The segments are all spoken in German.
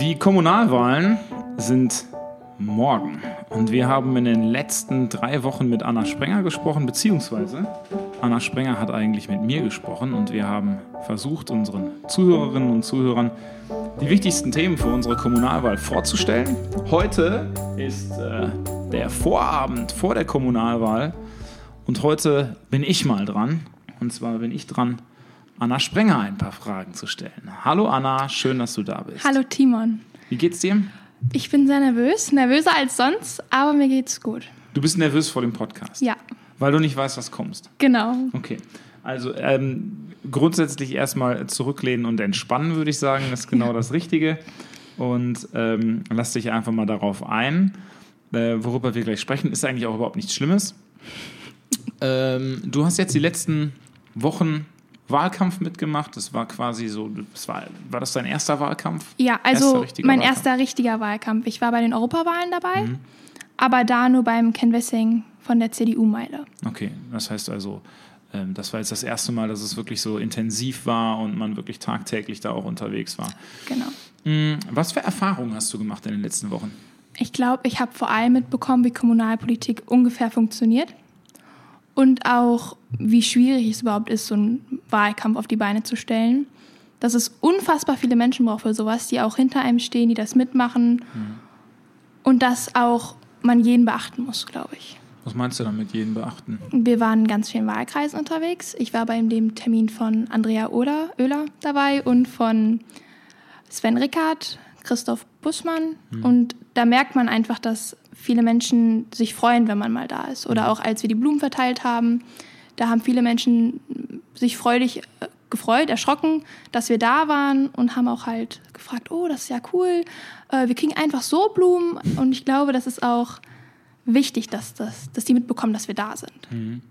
Die Kommunalwahlen sind morgen. Und wir haben in den letzten drei Wochen mit Anna Sprenger gesprochen, beziehungsweise Anna Sprenger hat eigentlich mit mir gesprochen und wir haben versucht, unseren Zuhörerinnen und Zuhörern die wichtigsten Themen für unsere Kommunalwahl vorzustellen. Heute ist äh, der Vorabend vor der Kommunalwahl und heute bin ich mal dran. Und zwar bin ich dran, Anna Sprenger ein paar Fragen zu stellen. Hallo Anna, schön, dass du da bist. Hallo Timon. Wie geht's dir? Ich bin sehr nervös, nervöser als sonst, aber mir geht's gut. Du bist nervös vor dem Podcast? Ja. Weil du nicht weißt, was kommst? Genau. Okay. Also ähm, grundsätzlich erstmal zurücklehnen und entspannen, würde ich sagen, ist genau das Richtige. Und ähm, lass dich einfach mal darauf ein. Äh, worüber wir gleich sprechen, ist eigentlich auch überhaupt nichts Schlimmes. Ähm, du hast jetzt die letzten Wochen Wahlkampf mitgemacht. Das war quasi so, das war, war das dein erster Wahlkampf? Ja, also erster mein Wahlkampf? erster richtiger Wahlkampf. Ich war bei den Europawahlen dabei, mhm. aber da nur beim Canvassing von der CDU-Meile. Okay, das heißt also, ähm, das war jetzt das erste Mal, dass es wirklich so intensiv war und man wirklich tagtäglich da auch unterwegs war. Genau. Mhm. Was für Erfahrungen hast du gemacht in den letzten Wochen? Ich glaube, ich habe vor allem mitbekommen, wie Kommunalpolitik ungefähr funktioniert und auch, wie schwierig es überhaupt ist, so einen Wahlkampf auf die Beine zu stellen. Dass es unfassbar viele Menschen braucht für sowas, die auch hinter einem stehen, die das mitmachen. Mhm. Und dass auch man jeden beachten muss, glaube ich. Was meinst du damit, jeden beachten? Wir waren in ganz vielen Wahlkreisen unterwegs. Ich war bei dem Termin von Andrea Oehler, Oehler dabei und von Sven Rickard, Christoph Bussmann. Mhm. Und da merkt man einfach, dass viele Menschen sich freuen, wenn man mal da ist. Oder mhm. auch als wir die Blumen verteilt haben, da haben viele Menschen sich freudig äh, gefreut, erschrocken, dass wir da waren und haben auch halt gefragt, oh, das ist ja cool, äh, wir kriegen einfach so Blumen und ich glaube, das ist auch wichtig, dass, das, dass die mitbekommen, dass wir da sind. Mhm.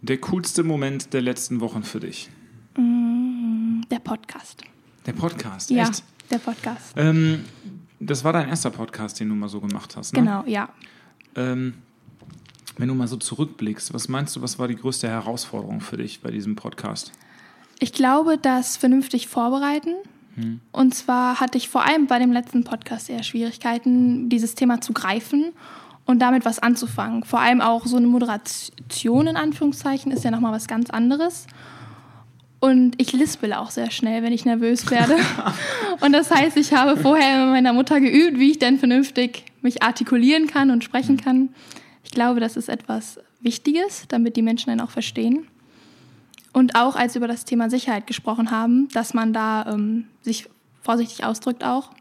Der coolste Moment der letzten Wochen für dich? Mm, der Podcast. Der Podcast, ja, echt? der Podcast. Ähm, das war dein erster Podcast, den du mal so gemacht hast, ne? Genau, ja. Ähm, wenn du mal so zurückblickst, was meinst du, was war die größte Herausforderung für dich bei diesem Podcast? Ich glaube, das vernünftig vorbereiten. Hm. Und zwar hatte ich vor allem bei dem letzten Podcast eher Schwierigkeiten, dieses Thema zu greifen und damit was anzufangen. Vor allem auch so eine Moderation in Anführungszeichen ist ja nochmal was ganz anderes. Und ich lispel auch sehr schnell, wenn ich nervös werde. und das heißt, ich habe vorher mit meiner Mutter geübt, wie ich denn vernünftig mich artikulieren kann und sprechen mhm. kann. Ich glaube, das ist etwas Wichtiges, damit die Menschen dann auch verstehen. Und auch als wir über das Thema Sicherheit gesprochen haben, dass man da ähm, sich vorsichtig ausdrückt auch,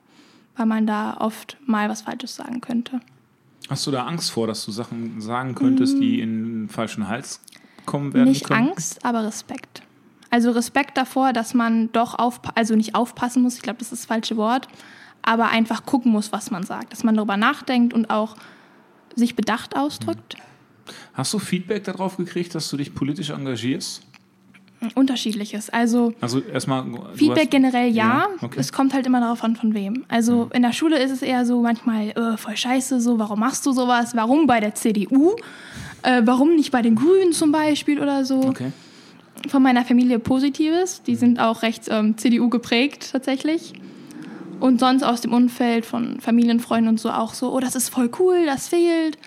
weil man da oft mal was Falsches sagen könnte. Hast du da Angst vor, dass du Sachen sagen könntest, die mm. in den falschen Hals kommen werden? Nicht können? Angst, aber Respekt. Also Respekt davor, dass man doch auf, also nicht aufpassen muss, ich glaube, das ist das falsche Wort, aber einfach gucken muss, was man sagt, dass man darüber nachdenkt und auch sich bedacht ausdrückt. Hast du Feedback darauf gekriegt, dass du dich politisch engagierst? Unterschiedliches. Also, also erstmal Feedback hast, generell ja. ja okay. Es kommt halt immer darauf an, von wem. Also mhm. in der Schule ist es eher so manchmal äh, voll scheiße, so warum machst du sowas? Warum bei der CDU? Äh, warum nicht bei den Grünen zum Beispiel oder so? Okay von meiner Familie Positives. Die sind auch recht ähm, CDU geprägt tatsächlich. Und sonst aus dem Umfeld von Familienfreunden und so auch so, oh, das ist voll cool, das fehlt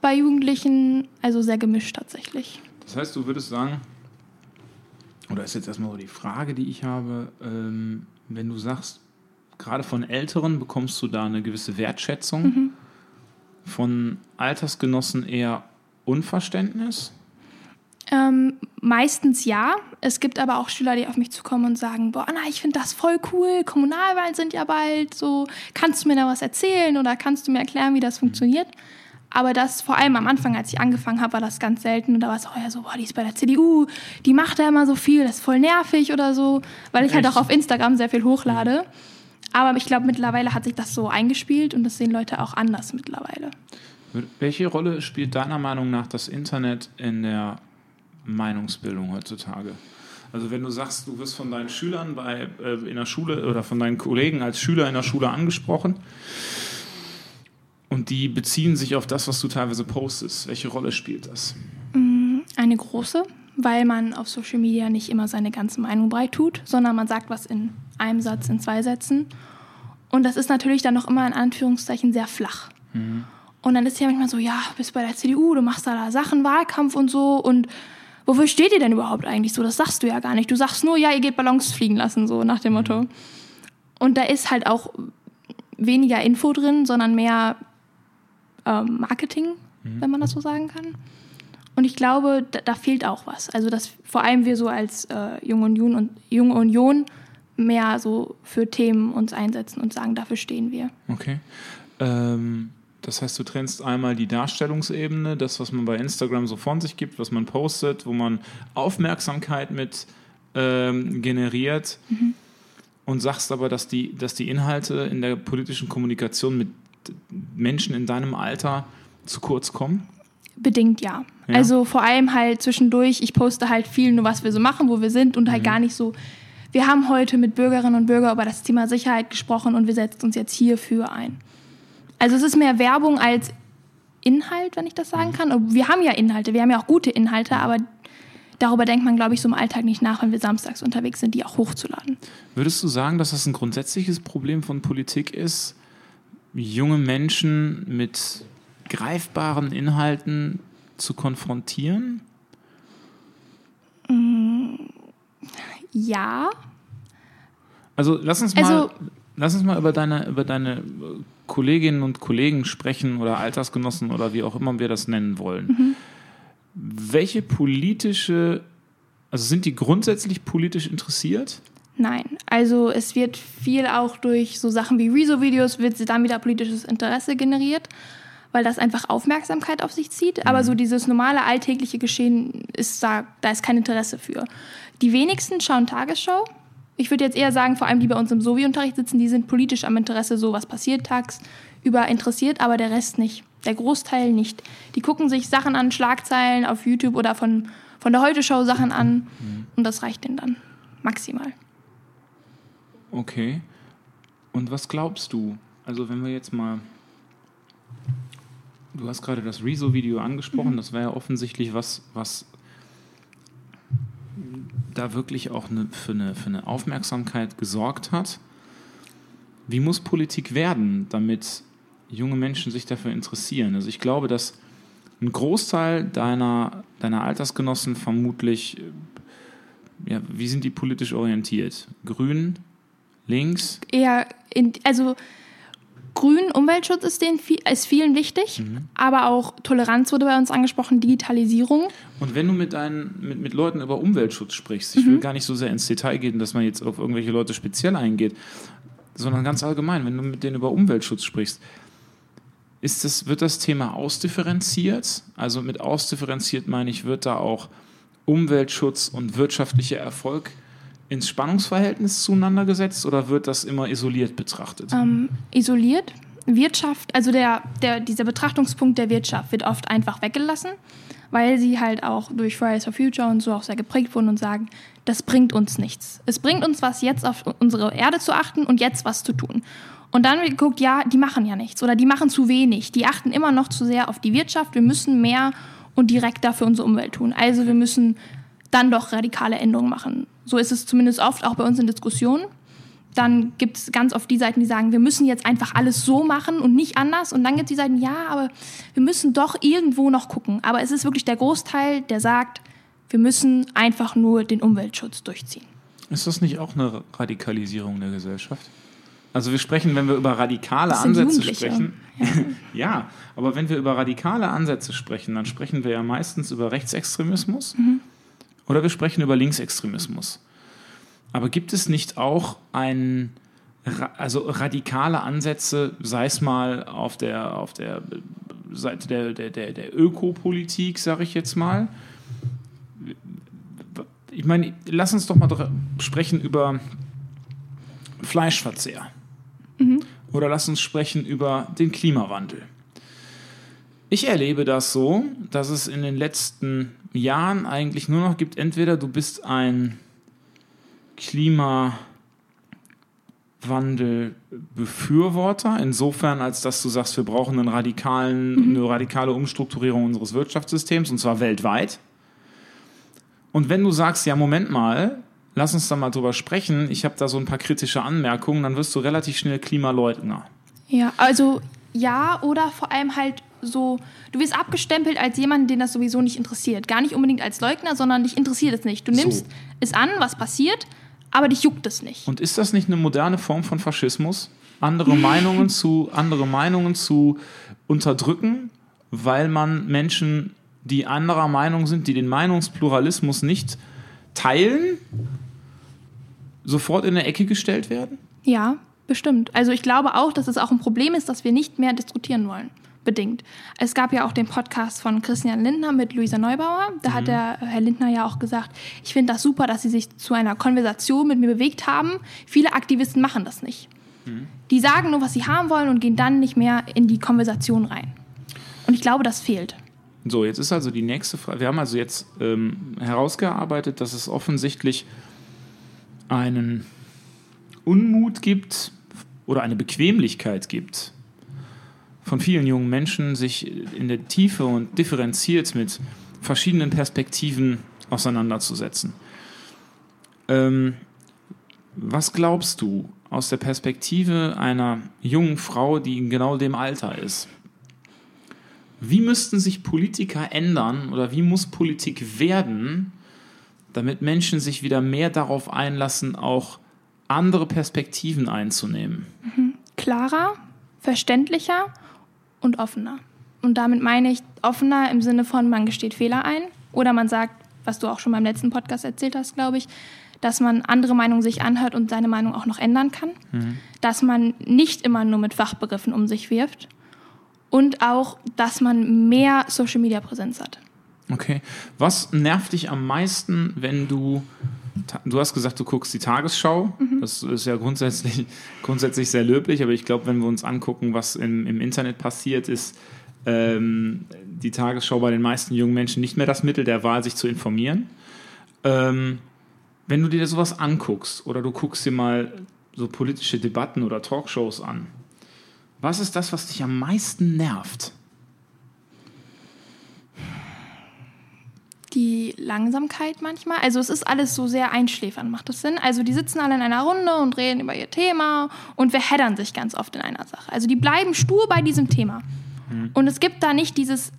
bei Jugendlichen. Also sehr gemischt tatsächlich. Das heißt, du würdest sagen, oder ist jetzt erstmal so die Frage, die ich habe, ähm, wenn du sagst, gerade von Älteren bekommst du da eine gewisse Wertschätzung, mhm. von Altersgenossen eher Unverständnis? Ähm, meistens ja. Es gibt aber auch Schüler, die auf mich zukommen und sagen, boah, Anna, ich finde das voll cool, Kommunalwahlen sind ja bald, so, kannst du mir da was erzählen oder kannst du mir erklären, wie das funktioniert? Aber das, vor allem am Anfang, als ich angefangen habe, war das ganz selten. Und da war es auch ja so, boah, die ist bei der CDU, die macht da immer so viel, das ist voll nervig oder so, weil ich halt Echt? halt auch auf Instagram sehr viel hochlade. Aber ich glaube, mittlerweile hat sich das so eingespielt und das sehen Leute auch anders mittlerweile. Welche Rolle spielt deiner Meinung nach das Internet in der Meinungsbildung heutzutage. Also wenn du sagst, du wirst von deinen Schülern bei, äh, in der Schule oder von deinen Kollegen als Schüler in der Schule angesprochen und die beziehen sich auf das, was du teilweise postest. Welche Rolle spielt das? Mm, eine große, weil man auf Social Media nicht immer seine ganze Meinung breit tut, sondern man sagt was in einem Satz, in zwei Sätzen. Und das ist natürlich dann noch immer in Anführungszeichen sehr flach. Mhm. Und dann ist ja manchmal so, ja, bist bei der CDU, du machst da, da Sachen, Wahlkampf und so und wofür steht ihr denn überhaupt eigentlich so? Das sagst du ja gar nicht. Du sagst nur, ja, ihr geht Ballons fliegen lassen, so nach dem Motto. Und da ist halt auch weniger Info drin, sondern mehr ähm, Marketing, mhm. wenn man das so sagen kann. Und ich glaube, da, da, fehlt auch was. Also, dass vor allem wir so als äh, Junge Union und Junge Union mehr so für Themen uns einsetzen und sagen, dafür stehen wir. Okay. Ähm, das heißt, du trennst einmal die Darstellungsebene, das, was man bei Instagram so von sich gibt, was man postet, wo man Aufmerksamkeit mit ähm, generiert mhm. und sagst aber, dass die, dass die Inhalte in der politischen Kommunikation mit Menschen in deinem Alter zu kurz kommen? Bedingt ja. ja. Also vor allem halt zwischendurch, ich poste halt viel nur, was wir so machen, wo wir sind und halt mhm. gar nicht so. Wir haben heute mit Bürgerinnen und Bürgern über das Thema Sicherheit gesprochen und wir setzen uns jetzt hierfür ein. Also es ist mehr Werbung als Inhalt, wenn ich das sagen kann. Wir haben ja Inhalte, wir haben ja auch gute Inhalte, aber darüber denkt man, glaube ich, so im Alltag nicht nach, wenn wir samstags unterwegs sind, die auch hochzuladen. Würdest du sagen, dass das ein grundsätzliches Problem von Politik ist, junge Menschen mit greifbaren Inhalten zu konfrontieren? Mm, ja. Also lass uns mal, also, lass uns mal über deine, über deine Kolleginnen und Kollegen sprechen oder Altersgenossen oder wie auch immer wir das nennen wollen. Mhm. Welche politische, also sind die grundsätzlich politisch interessiert? Nein, also es wird viel auch durch so Sachen wie Rezo-Videos wird dann wieder politisches Interesse generiert, weil das einfach Aufmerksamkeit auf sich zieht. Aber mhm. so dieses normale alltägliche Geschehen ist da, da ist kein Interesse für. Die wenigsten schauen Tagesschau, ich würde jetzt eher sagen, vor allem die bei uns im Sovi-Unterricht sitzen, die sind politisch am Interesse, so was passiert tagsüber interessiert, aber der Rest nicht. Der Großteil nicht. Die gucken sich Sachen an, Schlagzeilen auf YouTube oder von, von der Heute-Show Sachen an mhm. und das reicht denen dann maximal. Okay. Und was glaubst du? Also wenn wir jetzt mal Du hast gerade das Rezo-Video angesprochen. Mhm. Das wäre ja offensichtlich was, was da wirklich auch eine, für, eine, für eine Aufmerksamkeit gesorgt hat. Wie muss Politik werden, damit junge Menschen sich dafür interessieren? Also ich glaube, dass ein Großteil deiner, deiner Altersgenossen vermutlich, ja, wie sind die politisch orientiert? Grün, links? Eher, in, also Grün, Umweltschutz ist, den, ist vielen wichtig, mhm. aber auch Toleranz wurde bei uns angesprochen, Digitalisierung. Und wenn du mit, deinen, mit, mit Leuten über Umweltschutz sprichst, ich mhm. will gar nicht so sehr ins Detail gehen, dass man jetzt auf irgendwelche Leute speziell eingeht, sondern ganz allgemein, wenn du mit denen über Umweltschutz sprichst, ist das, wird das Thema ausdifferenziert? Also mit ausdifferenziert meine ich, wird da auch Umweltschutz und wirtschaftlicher Erfolg ins Spannungsverhältnis zueinander gesetzt oder wird das immer isoliert betrachtet? Ähm, isoliert. Wirtschaft, also der, der, dieser Betrachtungspunkt der Wirtschaft wird oft einfach weggelassen, weil sie halt auch durch Fridays for Future und so auch sehr geprägt wurden und sagen, das bringt uns nichts. Es bringt uns was, jetzt auf unsere Erde zu achten und jetzt was zu tun. Und dann wird geguckt, ja, die machen ja nichts oder die machen zu wenig. Die achten immer noch zu sehr auf die Wirtschaft. Wir müssen mehr und direkter für unsere Umwelt tun. Also wir müssen dann doch radikale Änderungen machen. So ist es zumindest oft auch bei uns in Diskussionen. Dann gibt es ganz oft die Seiten, die sagen, wir müssen jetzt einfach alles so machen und nicht anders. Und dann gibt es die Seiten, ja, aber wir müssen doch irgendwo noch gucken. Aber es ist wirklich der Großteil, der sagt, wir müssen einfach nur den Umweltschutz durchziehen. Ist das nicht auch eine Radikalisierung der Gesellschaft? Also wir sprechen, wenn wir über radikale Ansätze sprechen. Ja. ja. aber wenn wir über radikale Ansätze sprechen, dann sprechen wir ja meistens über Rechtsextremismus. Mhm oder wir sprechen über Linksextremismus. Aber gibt es nicht auch ein, also radikale Ansätze, sei es mal auf der, auf der Seite der, der, der, der Ökopolitik, sage ich jetzt mal? Ich meine, lass uns doch mal sprechen über Fleischverzehr. Mhm. Oder lass uns sprechen über den Klimawandel. Ich erlebe das so, dass es in den letzten Jahren eigentlich nur noch gibt, entweder du bist ein Klimawandelbefürworter, insofern als dass du sagst, wir brauchen einen radikalen, mhm. eine radikale Umstrukturierung unseres Wirtschaftssystems, und zwar weltweit. Und wenn du sagst, ja, Moment mal, lass uns da mal drüber sprechen. Ich habe da so ein paar kritische Anmerkungen, dann wirst du relativ schnell Klimaleugner. Ja, also ja, oder vor allem halt so, du wirst abgestempelt als jemand, den das sowieso nicht interessiert. Gar nicht unbedingt als Leugner, sondern dich interessiert es nicht. Du nimmst So. es an, was passiert, aber dich juckt es nicht. Und ist das nicht eine moderne Form von Faschismus? Andere Meinungen zu, andere Meinungen zu unterdrücken, weil man Menschen, die anderer Meinung sind, die den Meinungspluralismus nicht teilen, sofort in eine Ecke gestellt werden? Ja, bestimmt. Also ich glaube auch, dass es auch ein Problem ist, dass wir nicht mehr diskutieren wollen. Bedingt. Es gab ja auch den Podcast von Christian Lindner mit Luisa Neubauer. Da hat der Herr Lindner ja auch gesagt, ich finde das super, dass Sie sich zu einer Konversation mit mir bewegt haben. Viele Aktivisten machen das nicht. Die sagen nur, was sie haben wollen und gehen dann nicht mehr in die Konversation rein. Und ich glaube, das fehlt. So, jetzt ist also die nächste Frage. Wir haben also jetzt ähm, herausgearbeitet, dass es offensichtlich einen Unmut gibt oder eine Bequemlichkeit gibt von vielen jungen Menschen, sich in der Tiefe und differenziert mit verschiedenen Perspektiven auseinanderzusetzen. Ähm, was glaubst du aus der Perspektive einer jungen Frau, die in genau dem Alter ist? Wie müssten sich Politiker ändern oder wie muss Politik werden, damit Menschen sich wieder mehr darauf einlassen, auch andere Perspektiven einzunehmen? Klarer, verständlicher und offener. Und damit meine ich offener im Sinne von, man gesteht Fehler ein oder man sagt, was du auch schon beim letzten Podcast erzählt hast, glaube ich, dass man andere Meinungen sich anhört und seine Meinung auch noch ändern kann. Dass man nicht immer nur mit Fachbegriffen um sich wirft. Und auch, dass man mehr Social-Media-Präsenz hat. Okay. Was nervt dich am meisten, wenn du. Du hast gesagt, du guckst die Tagesschau. Das ist ja grundsätzlich, grundsätzlich sehr löblich, aber ich glaube, wenn wir uns angucken, was im, im Internet passiert, ist ähm, die Tagesschau bei den meisten jungen Menschen nicht mehr das Mittel der Wahl, sich zu informieren. Ähm, wenn du dir sowas anguckst oder du guckst dir mal so politische Debatten oder Talkshows an, was ist das, was dich am meisten nervt? Die Langsamkeit manchmal. Also es ist alles so sehr einschläfernd, macht das Sinn? Also die sitzen alle in einer Runde und reden über ihr Thema und verheddern sich ganz oft in einer Sache. Also die bleiben stur bei diesem Thema. Und es gibt da nicht dieses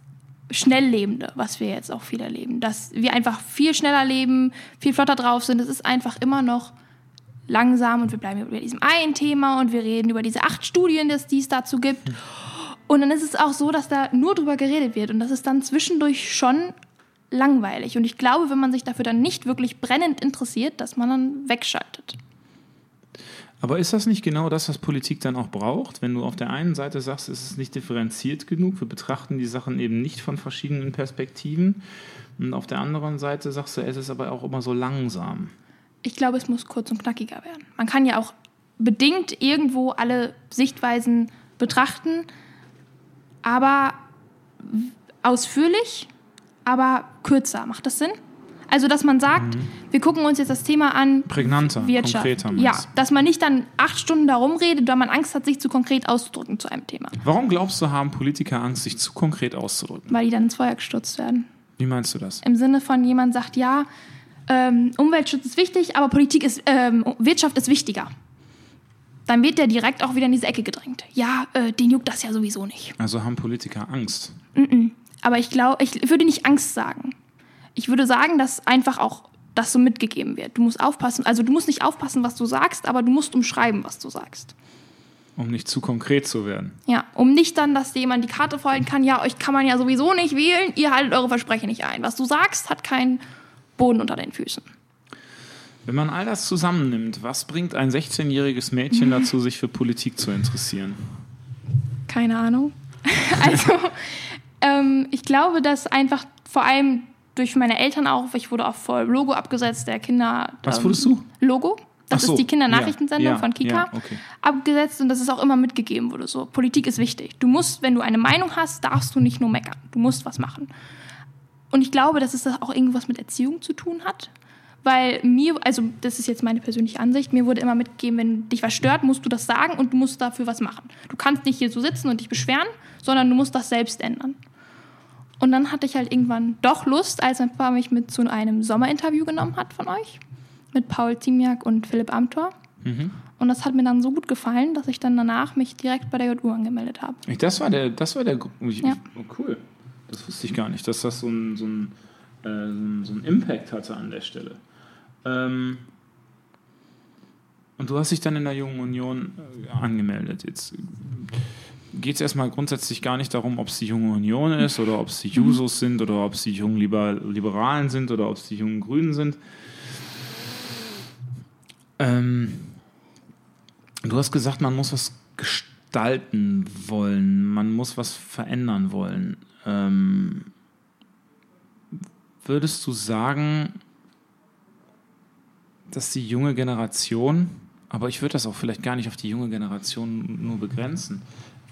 Schnelllebende, was wir jetzt auch viel erleben. Dass wir einfach viel schneller leben, viel flotter drauf sind. Es ist einfach immer noch langsam und wir bleiben über diesem einen Thema und wir reden über diese acht Studien, die es dazu gibt. Und dann ist es auch so, dass da nur drüber geredet wird und das ist dann zwischendurch schon langweilig. Und ich glaube, wenn man sich dafür dann nicht wirklich brennend interessiert, dass man dann wegschaltet. Aber ist das nicht genau das, was Politik dann auch braucht? Wenn du auf der einen Seite sagst, es ist nicht differenziert genug, wir betrachten die Sachen eben nicht von verschiedenen Perspektiven. Und auf der anderen Seite sagst du, es ist aber auch immer so langsam. Ich glaube, es muss kurz und knackiger werden. Man kann ja auch bedingt irgendwo alle Sichtweisen betrachten, aber ausführlich, aber kürzer. Macht das Sinn? Also, dass man sagt, wir gucken uns jetzt das Thema an, Prägnanter, Wirtschaft. konkreter. ja, dass man nicht dann acht Stunden darum redet, weil man Angst hat, sich zu konkret auszudrücken zu einem Thema. Warum glaubst du, haben Politiker Angst, sich zu konkret auszudrücken? Weil die dann ins Feuer gestürzt werden. Wie meinst du das? Im Sinne von jemand sagt, ja, ähm, Umweltschutz ist wichtig, aber Politik ist, ähm, Wirtschaft ist wichtiger. Dann wird der direkt auch wieder in diese Ecke gedrängt. Ja, äh, den juckt das ja sowieso nicht. Also haben Politiker Angst. Aber ich glaube, ich würde nicht Angst sagen. Ich würde sagen, dass einfach auch das so mitgegeben wird. Du musst aufpassen, also du musst nicht aufpassen, was du sagst, aber du musst umschreiben, was du sagst. Um nicht zu konkret zu werden. Ja, um nicht dann, dass jemand die Karte vorhalten kann, ja, euch kann man ja sowieso nicht wählen, ihr haltet eure Versprechen nicht ein. Was du sagst, hat keinen Boden unter den Füßen. Wenn man all das zusammennimmt, was bringt ein 16-jähriges Mädchen dazu, sich für Politik zu interessieren? Keine Ahnung. also, ähm, ich glaube, dass einfach vor allem durch meine Eltern auch, ich wurde auch vor Logo abgesetzt, der Kinder. Was ähm, wurdest du? Logo. Das so, ist die Kindernachrichtensendung ja, von Kika. ja, okay. Abgesetzt und das ist auch immer mitgegeben wurde. So, Politik ist wichtig. Du musst, wenn du eine Meinung hast, darfst du nicht nur meckern. Du musst was machen. Und ich glaube, dass es das auch irgendwas mit Erziehung zu tun hat. Weil mir, also das ist jetzt meine persönliche Ansicht, mir wurde immer mitgegeben, wenn dich was stört, musst du das sagen und du musst dafür was machen. Du kannst nicht hier so sitzen und dich beschweren, sondern du musst das selbst ändern. Und dann hatte ich halt irgendwann doch Lust, als mein Papa mich mit zu einem Sommerinterview genommen hat von euch. mit Paul Ziemiak und Philipp Amthor. Und das hat mir dann so gut gefallen, dass ich dann danach mich direkt bei der JU angemeldet habe. Das war der, das war der, ich, Ja. oh, cool. Das wusste ich gar nicht, dass das so ein, so ein, äh, so ein, so ein Impact hatte an der Stelle. Ähm, und du hast dich dann in der Jungen Union äh, angemeldet. Jetzt geht es erstmal grundsätzlich gar nicht darum, ob es die Junge Union ist oder ob es die Jusos sind oder ob es die jungen Liber Liberalen sind oder ob es die jungen Grünen sind. Ähm, du hast gesagt, man muss was gestalten wollen, man muss was verändern wollen. Ähm, würdest du sagen, dass die junge Generation, aber ich würde das auch vielleicht gar nicht auf die junge Generation nur begrenzen,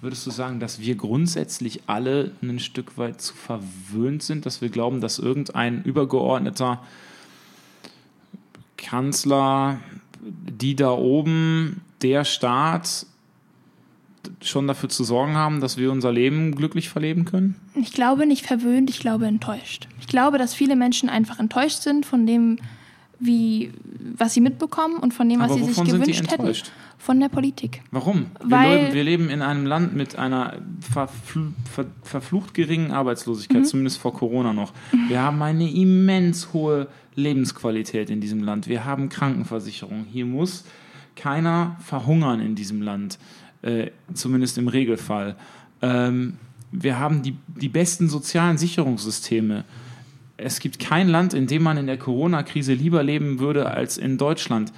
würdest du sagen, dass wir grundsätzlich alle ein Stück weit zu verwöhnt sind, dass wir glauben, dass irgendein übergeordneter Kanzler, die da oben, der Staat schon dafür zu sorgen haben, dass wir unser Leben glücklich verleben können? Ich glaube nicht verwöhnt, ich glaube enttäuscht. Ich glaube, dass viele Menschen einfach enttäuscht sind von dem, wie, was sie mitbekommen und von dem, was Aber sie sich gewünscht hätten. Von der Politik. Warum? Weil- wir, leben, wir leben in einem Land mit einer verfl ver verflucht geringen Arbeitslosigkeit, Mhm. zumindest vor Corona noch. Wir haben eine immens hohe Lebensqualität in diesem Land. Wir haben Krankenversicherung. Hier muss keiner verhungern in diesem Land, äh, zumindest im Regelfall. Ähm, wir haben die, die besten sozialen Sicherungssysteme. Es gibt kein Land, in dem man in der Corona-Krise lieber leben würde als in Deutschland.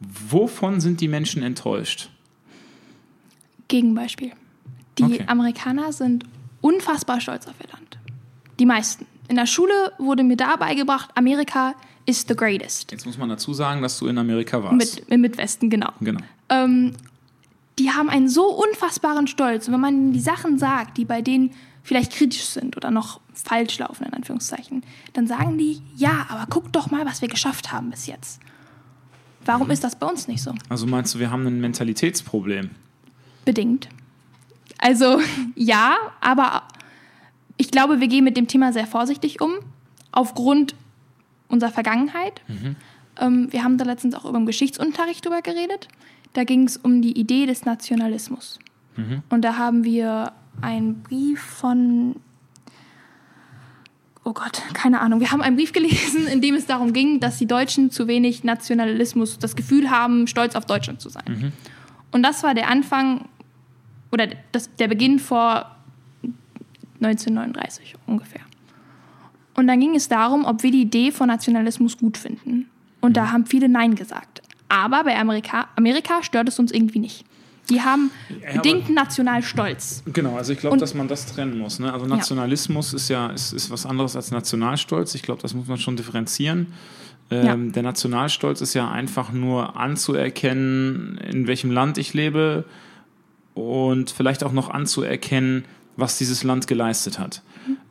Wovon sind die Menschen enttäuscht? Gegenbeispiel. Die Okay. Amerikaner sind unfassbar stolz auf ihr Land. Die meisten. In der Schule wurde mir da beigebracht, Amerika is the greatest. Jetzt muss man dazu sagen, dass du in Amerika warst. Mit, Im Midwesten, genau. genau. ähm, die haben einen so unfassbaren Stolz. Und wenn man ihnen die Sachen sagt, die bei denen vielleicht kritisch sind oder noch falsch laufen, in Anführungszeichen, dann sagen die, ja, aber guck doch mal, was wir geschafft haben bis jetzt. Warum ist das bei uns nicht so? Also meinst du, wir haben ein Mentalitätsproblem? Bedingt. Also ja, aber ich glaube, wir gehen mit dem Thema sehr vorsichtig um, aufgrund unserer Vergangenheit. Ähm, wir haben da letztens auch über den Geschichtsunterricht drüber geredet. Da ging es um die Idee des Nationalismus. Und da haben wir einen Brief von, oh Gott, keine Ahnung, wir haben einen Brief gelesen, in dem es darum ging, dass die Deutschen zu wenig Nationalismus, das Gefühl haben, stolz auf Deutschland zu sein. Und das war der Anfang oder das, der Beginn vor 1939 ungefähr. Und dann ging es darum, ob wir die Idee von Nationalismus gut finden. Und da haben viele Nein gesagt. Aber bei Amerika, Amerika stört es uns irgendwie nicht. Die haben Ja, aber- bedingten Nationalstolz. Genau, also ich glaube, dass man das trennen muss. Ne? Also Nationalismus ist ja ist, ist was anderes als Nationalstolz. Ich glaube, das muss man schon differenzieren. Ähm, Der Nationalstolz ist ja einfach nur anzuerkennen, in welchem Land ich lebe und vielleicht auch noch anzuerkennen, was dieses Land geleistet hat.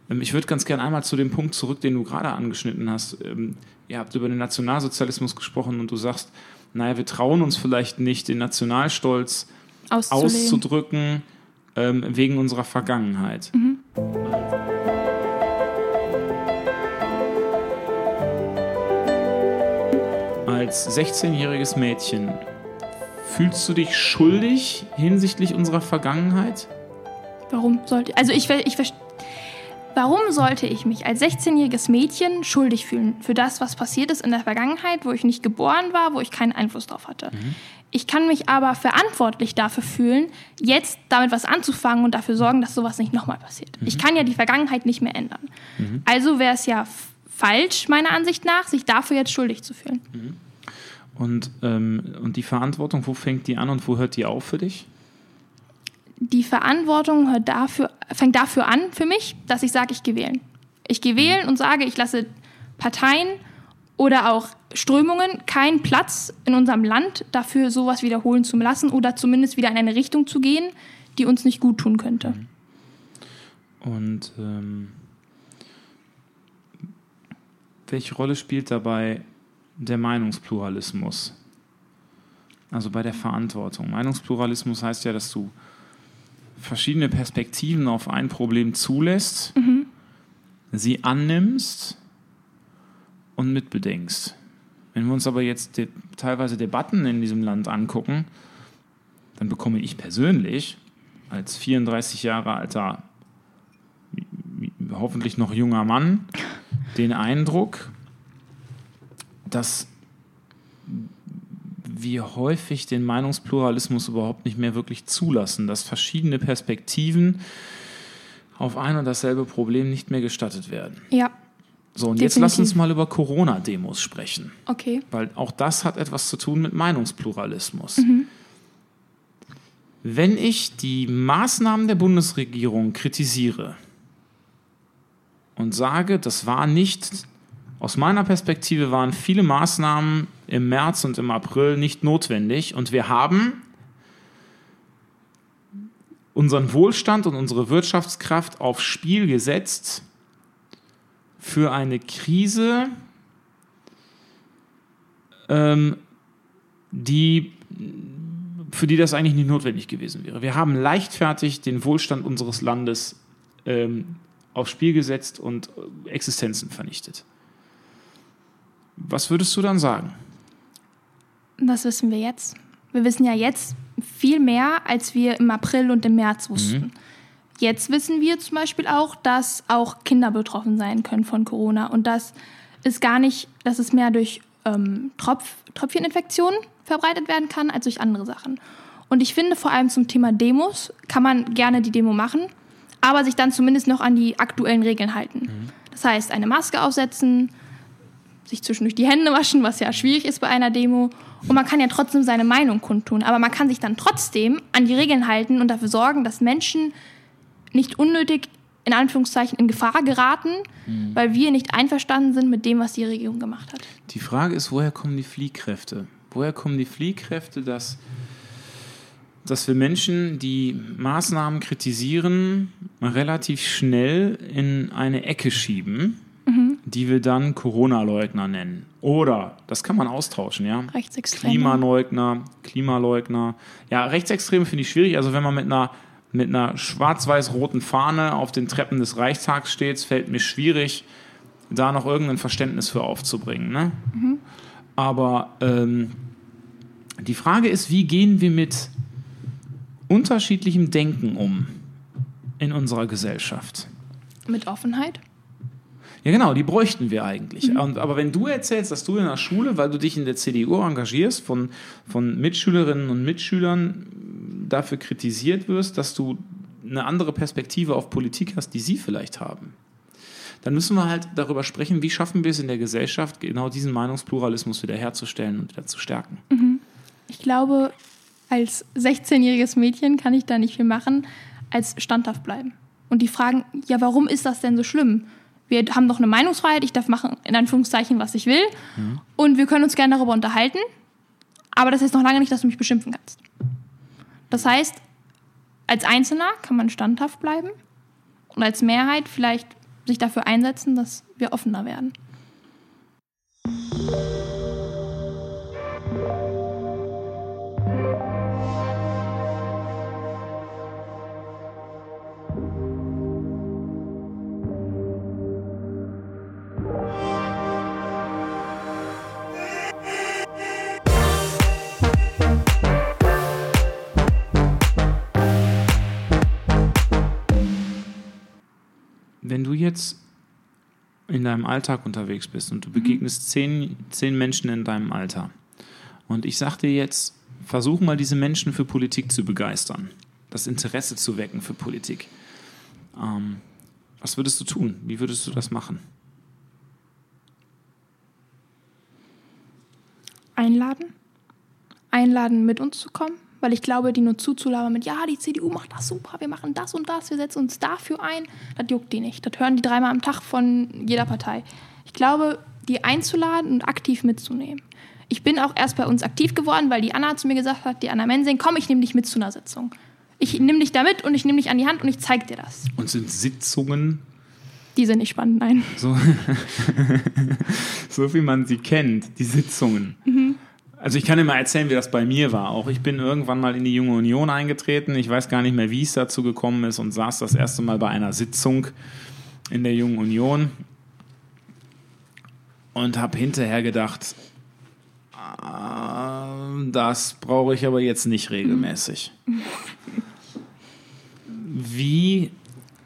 Ähm, Ich würde ganz gerne einmal zu dem Punkt zurück, den du gerade angeschnitten hast. Ähm, Ihr habt über den Nationalsozialismus gesprochen und du sagst, naja, wir trauen uns vielleicht nicht, den Nationalstolz Auszulegen. Auszudrücken ähm, wegen unserer Vergangenheit. Als 16-jähriges Mädchen fühlst du dich schuldig hinsichtlich unserer Vergangenheit? Warum sollte also ich ich Warum sollte ich mich als 16-jähriges Mädchen schuldig fühlen für das, was passiert ist in der Vergangenheit, wo ich nicht geboren war, wo ich keinen Einfluss drauf hatte? Ich kann mich aber verantwortlich dafür fühlen, jetzt damit was anzufangen und dafür sorgen, dass sowas nicht nochmal passiert. Ich kann ja die Vergangenheit nicht mehr ändern. Also wäre es ja falsch, meiner Ansicht nach, sich dafür jetzt schuldig zu fühlen. Und, ähm, und die Verantwortung, wo fängt die an und wo hört die auf für dich? die Verantwortung hört dafür, fängt dafür an für mich, dass ich sage, ich gehe wählen. Ich gehe wählen und sage, ich lasse Parteien oder auch Strömungen keinen Platz in unserem Land dafür, sowas wiederholen zu lassen oder zumindest wieder in eine Richtung zu gehen, die uns nicht gut tun könnte. Und ähm, welche Rolle spielt dabei der Meinungspluralismus? Also bei der Verantwortung. Meinungspluralismus heißt ja, dass du verschiedene Perspektiven auf ein Problem zulässt, sie annimmst und mitbedenkst. Wenn wir uns aber jetzt de teilweise Debatten in diesem Land angucken, dann bekomme ich persönlich als 34 Jahre alter, hoffentlich noch junger Mann den Eindruck, dass wir häufig den Meinungspluralismus überhaupt nicht mehr wirklich zulassen, dass verschiedene Perspektiven auf ein und dasselbe Problem nicht mehr gestattet werden. Ja. So, und jetzt lass uns mal über Corona-Demos sprechen. Okay. Weil auch das hat etwas zu tun mit Meinungspluralismus. Mhm. Wenn ich die Maßnahmen der Bundesregierung kritisiere und sage, das war nicht, aus meiner Perspektive waren viele Maßnahmen im März und im April nicht notwendig und wir haben unseren Wohlstand und unsere Wirtschaftskraft aufs Spiel gesetzt für eine Krise, ähm, die, für die das eigentlich nicht notwendig gewesen wäre. Wir haben leichtfertig den Wohlstand unseres Landes ähm, aufs Spiel gesetzt und Existenzen vernichtet. Was würdest du dann sagen? Was wissen wir jetzt? Wir wissen ja jetzt, viel mehr, als wir im April und im März wussten. Mhm. Jetzt wissen wir zum Beispiel auch, dass auch Kinder betroffen sein können von Corona und dass es gar nicht, dass es mehr durch ähm, Tropf, Tröpfcheninfektionen verbreitet werden kann als durch andere Sachen. Und ich finde vor allem zum Thema Demos kann man gerne die Demo machen, aber sich dann zumindest noch an die aktuellen Regeln halten. Mhm. Das heißt, eine Maske aufsetzen, sich zwischendurch die Hände waschen, was ja schwierig ist bei einer Demo. Und man kann ja trotzdem seine Meinung kundtun. Aber man kann sich dann trotzdem an die Regeln halten und dafür sorgen, dass Menschen nicht unnötig in Anführungszeichen in Gefahr geraten, mhm. weil wir nicht einverstanden sind mit dem, was die Regierung gemacht hat. Die Frage ist, woher kommen die Fliehkräfte? Woher kommen die Fliehkräfte, dass, dass wir Menschen, die Maßnahmen kritisieren, relativ schnell in eine Ecke schieben? mhm. die wir dann Corona-Leugner nennen. Oder, das kann man austauschen, ja. Rechtsextreme. Klimaleugner, Klimaleugner. Ja, Rechtsextreme finde ich schwierig. Also wenn man mit einer, mit einer schwarz-weiß-roten Fahne auf den Treppen des Reichstags steht, fällt mir schwierig, da noch irgendein Verständnis für aufzubringen. Ne? Mhm. Aber ähm, die Frage ist, wie gehen wir mit unterschiedlichem Denken um in unserer Gesellschaft? Mit Offenheit? Ja, genau, die bräuchten wir eigentlich. Mhm. Und, aber wenn du erzählst, dass du in der Schule, weil du dich in der CDU engagierst, von, von Mitschülerinnen und Mitschülern dafür kritisiert wirst, dass du eine andere Perspektive auf Politik hast, die sie vielleicht haben, dann müssen wir halt darüber sprechen, wie schaffen wir es in der Gesellschaft, genau diesen Meinungspluralismus wiederherzustellen und wieder zu stärken. Mhm. Ich glaube, als 16-jähriges Mädchen kann ich da nicht viel machen, als standhaft bleiben. Und die fragen, ja, warum ist das denn so schlimm? wir haben doch eine Meinungsfreiheit, ich darf machen, in Anführungszeichen, was ich will. Mhm. Und wir können uns gerne darüber unterhalten. Aber das heißt noch lange nicht, dass du mich beschimpfen kannst. Das heißt, als Einzelner kann man standhaft bleiben und als Mehrheit vielleicht sich dafür einsetzen, dass wir offener werden. Wenn du jetzt in deinem Alltag unterwegs bist und du begegnest zehn, zehn Menschen in deinem Alter und ich sage dir jetzt, versuch mal diese Menschen für Politik zu begeistern, das Interesse zu wecken für Politik. Ähm, was würdest du tun? Wie würdest du das machen? Einladen. Einladen, mit uns zu kommen weil ich glaube, die nur zuzulabern mit, ja, die CDU macht das super, wir machen das und das, wir setzen uns dafür ein, das juckt die nicht. Das hören die dreimal am Tag von jeder Partei. Ich glaube, die einzuladen und aktiv mitzunehmen. Ich bin auch erst bei uns aktiv geworden, weil die Anna zu mir gesagt hat, die Anna Mensing, komm, ich nehme dich mit zu einer Sitzung. Ich nehme dich da mit und ich nehme dich an die Hand und ich zeige dir das. Und sind Sitzungen die sind nicht spannend, nein. So, so wie man sie kennt, die Sitzungen. Mhm. Also ich kann dir mal erzählen, wie das bei mir war. Auch ich bin irgendwann mal in die Junge Union eingetreten. Ich weiß gar nicht mehr, wie es dazu gekommen ist und saß das erste Mal bei einer Sitzung in der Jungen Union und habe hinterher gedacht, das brauche ich aber jetzt nicht regelmäßig. Wie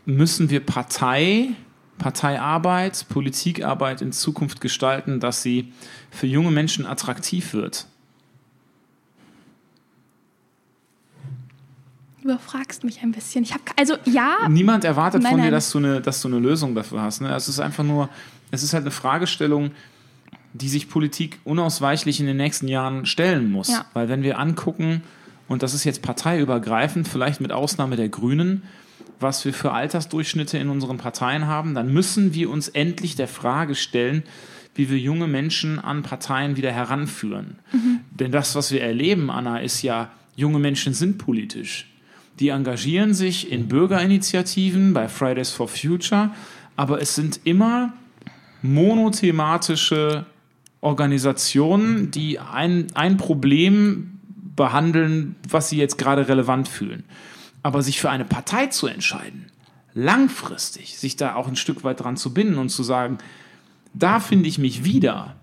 müssen wir Partei, Parteiarbeit, Politikarbeit in Zukunft gestalten, dass sie für junge Menschen attraktiv wird? Du überfragst mich ein bisschen. Ich habe also ja. Niemand erwartet Nein, von dir, dass du eine, dass du eine Lösung dafür hast. Ne? Es ist einfach nur, es ist halt eine Fragestellung, die sich Politik unausweichlich in den nächsten Jahren stellen muss. Ja. Weil wenn wir angucken, und das ist jetzt parteiübergreifend, vielleicht mit Ausnahme der Grünen, was wir für Altersdurchschnitte in unseren Parteien haben, dann müssen wir uns endlich der Frage stellen, wie wir junge Menschen an Parteien wieder heranführen. Denn das, was wir erleben, Anna, ist ja, junge Menschen sind politisch. Die engagieren sich in Bürgerinitiativen bei Fridays for Future, aber es sind immer monothematische Organisationen, die ein, ein Problem behandeln, was sie jetzt gerade relevant fühlen. Aber sich für eine Partei zu entscheiden, langfristig, sich da auch ein Stück weit dran zu binden und zu sagen, da finde ich mich wieder.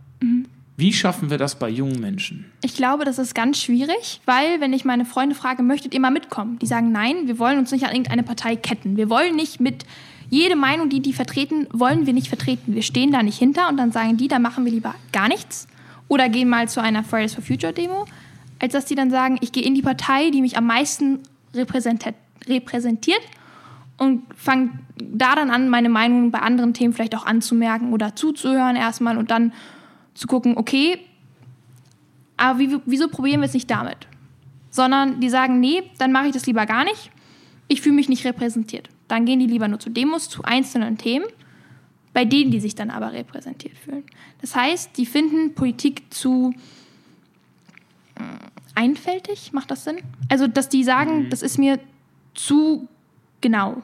Wie schaffen wir das bei jungen Menschen? Ich glaube, das ist ganz schwierig, weil wenn ich meine Freunde frage, möchtet ihr mal mitkommen? Die sagen, nein, wir wollen uns nicht an irgendeine Partei ketten. Wir wollen nicht mit jede Meinung, die die vertreten, wollen wir nicht vertreten. Wir stehen da nicht hinter und dann sagen die, da machen wir lieber gar nichts oder gehen mal zu einer Fridays for Future Demo, als dass die dann sagen, ich gehe in die Partei, die mich am meisten repräsentiert, repräsentiert und fange da dann an, meine Meinung bei anderen Themen vielleicht auch anzumerken oder zuzuhören erstmal und dann zu gucken, okay, aber wie, wieso probieren wir es nicht damit? Sondern die sagen, nee, dann mache ich das lieber gar nicht. Ich fühle mich nicht repräsentiert. Dann gehen die lieber nur zu Demos, zu einzelnen Themen, bei denen die sich dann aber repräsentiert fühlen. Das heißt, die finden Politik zu äh, einfältig, macht das Sinn? Also, dass die sagen, das ist mir zu genau.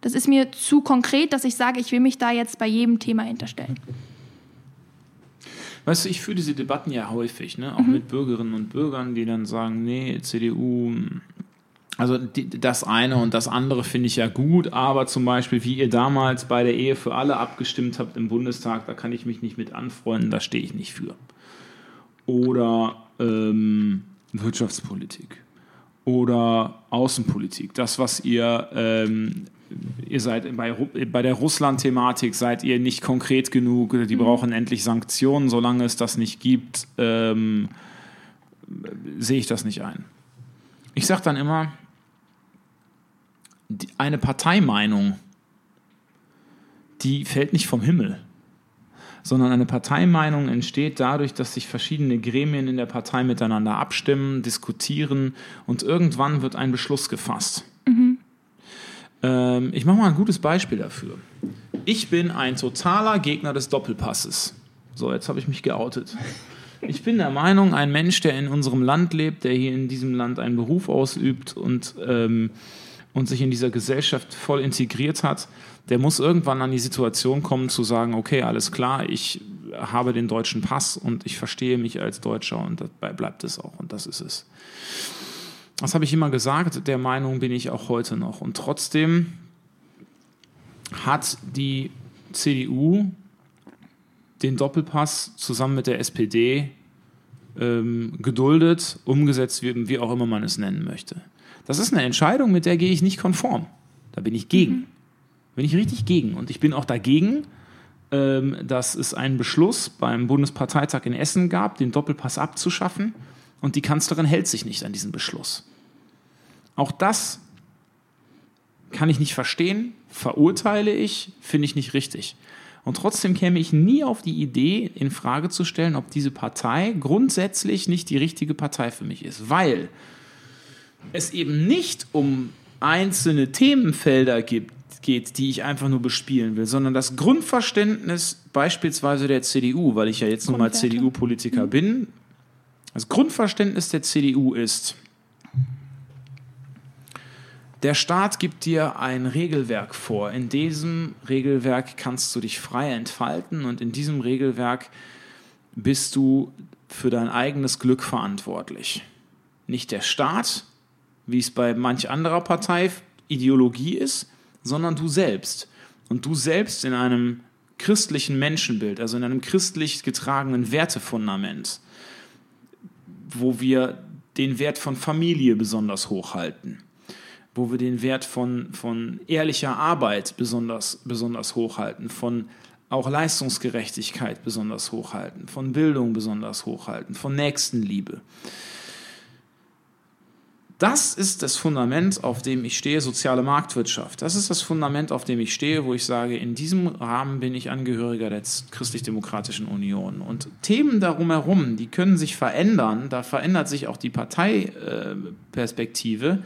Das ist mir zu konkret, dass ich sage, ich will mich da jetzt bei jedem Thema hinterstellen. Weißt du, ich führe diese Debatten ja häufig, ne? auch mit Bürgerinnen und Bürgern, die dann sagen, nee, CDU, also die, das eine und das andere finde ich ja gut, aber zum Beispiel, wie ihr damals bei der Ehe für alle abgestimmt habt im Bundestag, da kann ich mich nicht mit anfreunden, da stehe ich nicht für. Oder ähm, Wirtschaftspolitik oder Außenpolitik. Das, was ihr, ähm, ihr seid bei, bei der Russland-Thematik, seid ihr nicht konkret genug, die brauchen endlich Sanktionen, solange es das nicht gibt, ähm, sehe ich das nicht ein. Ich sage dann immer, die, eine Parteimeinung, die fällt nicht vom Himmel, sondern eine Parteimeinung entsteht dadurch, dass sich verschiedene Gremien in der Partei miteinander abstimmen, diskutieren und irgendwann wird ein Beschluss gefasst. Ähm, ich mache mal ein gutes Beispiel dafür. Ich bin ein totaler Gegner des Doppelpasses. So, jetzt habe ich mich geoutet. Ich bin der Meinung, ein Mensch, der in unserem Land lebt, der hier in diesem Land einen Beruf ausübt und, ähm, und sich in dieser Gesellschaft voll integriert hat, der muss irgendwann an die Situation kommen zu sagen, okay, alles klar, ich habe den deutschen Pass und ich verstehe mich als Deutscher und dabei bleibt es auch und das ist es. Das habe ich immer gesagt, der Meinung bin ich auch heute noch. Und trotzdem hat die CDU den Doppelpass zusammen mit der SPD ähm, geduldet, umgesetzt, wie, wie auch immer man es nennen möchte. Das ist eine Entscheidung, mit der gehe ich nicht konform. Da bin ich gegen. Bin ich richtig gegen. Und ich bin auch dagegen, ähm, dass es einen Beschluss beim Bundesparteitag in Essen gab, den Doppelpass abzuschaffen. Und die Kanzlerin hält sich nicht an diesen Beschluss. Auch das kann ich nicht verstehen, verurteile ich, finde ich nicht richtig. Und trotzdem käme ich nie auf die Idee, in Frage zu stellen, ob diese Partei grundsätzlich nicht die richtige Partei für mich ist, weil es eben nicht um einzelne Themenfelder gibt, geht, die ich einfach nur bespielen will, sondern das Grundverständnis beispielsweise der CDU, weil ich ja jetzt nun mal. CDU-Politiker bin, das Grundverständnis der CDU ist, der Staat gibt dir ein Regelwerk vor. In diesem Regelwerk kannst du dich frei entfalten und in diesem Regelwerk bist du für dein eigenes Glück verantwortlich. Nicht der Staat, wie es bei manch anderer Partei Ideologie ist, sondern du selbst. Und du selbst in einem christlichen Menschenbild, also in einem christlich getragenen Wertefundament, wo wir den Wert von Familie besonders hochhalten, wo wir den Wert von, von ehrlicher Arbeit besonders, besonders hochhalten, von auch Leistungsgerechtigkeit besonders hochhalten, von Bildung besonders hochhalten, von Nächstenliebe. Das ist das Fundament, auf dem ich stehe, soziale Marktwirtschaft. Das ist das Fundament, auf dem ich stehe, wo ich sage, in diesem Rahmen bin ich Angehöriger der Christlich-Demokratischen Union. Und Themen darum herum, die können sich verändern, da verändert sich auch die Parteiperspektive.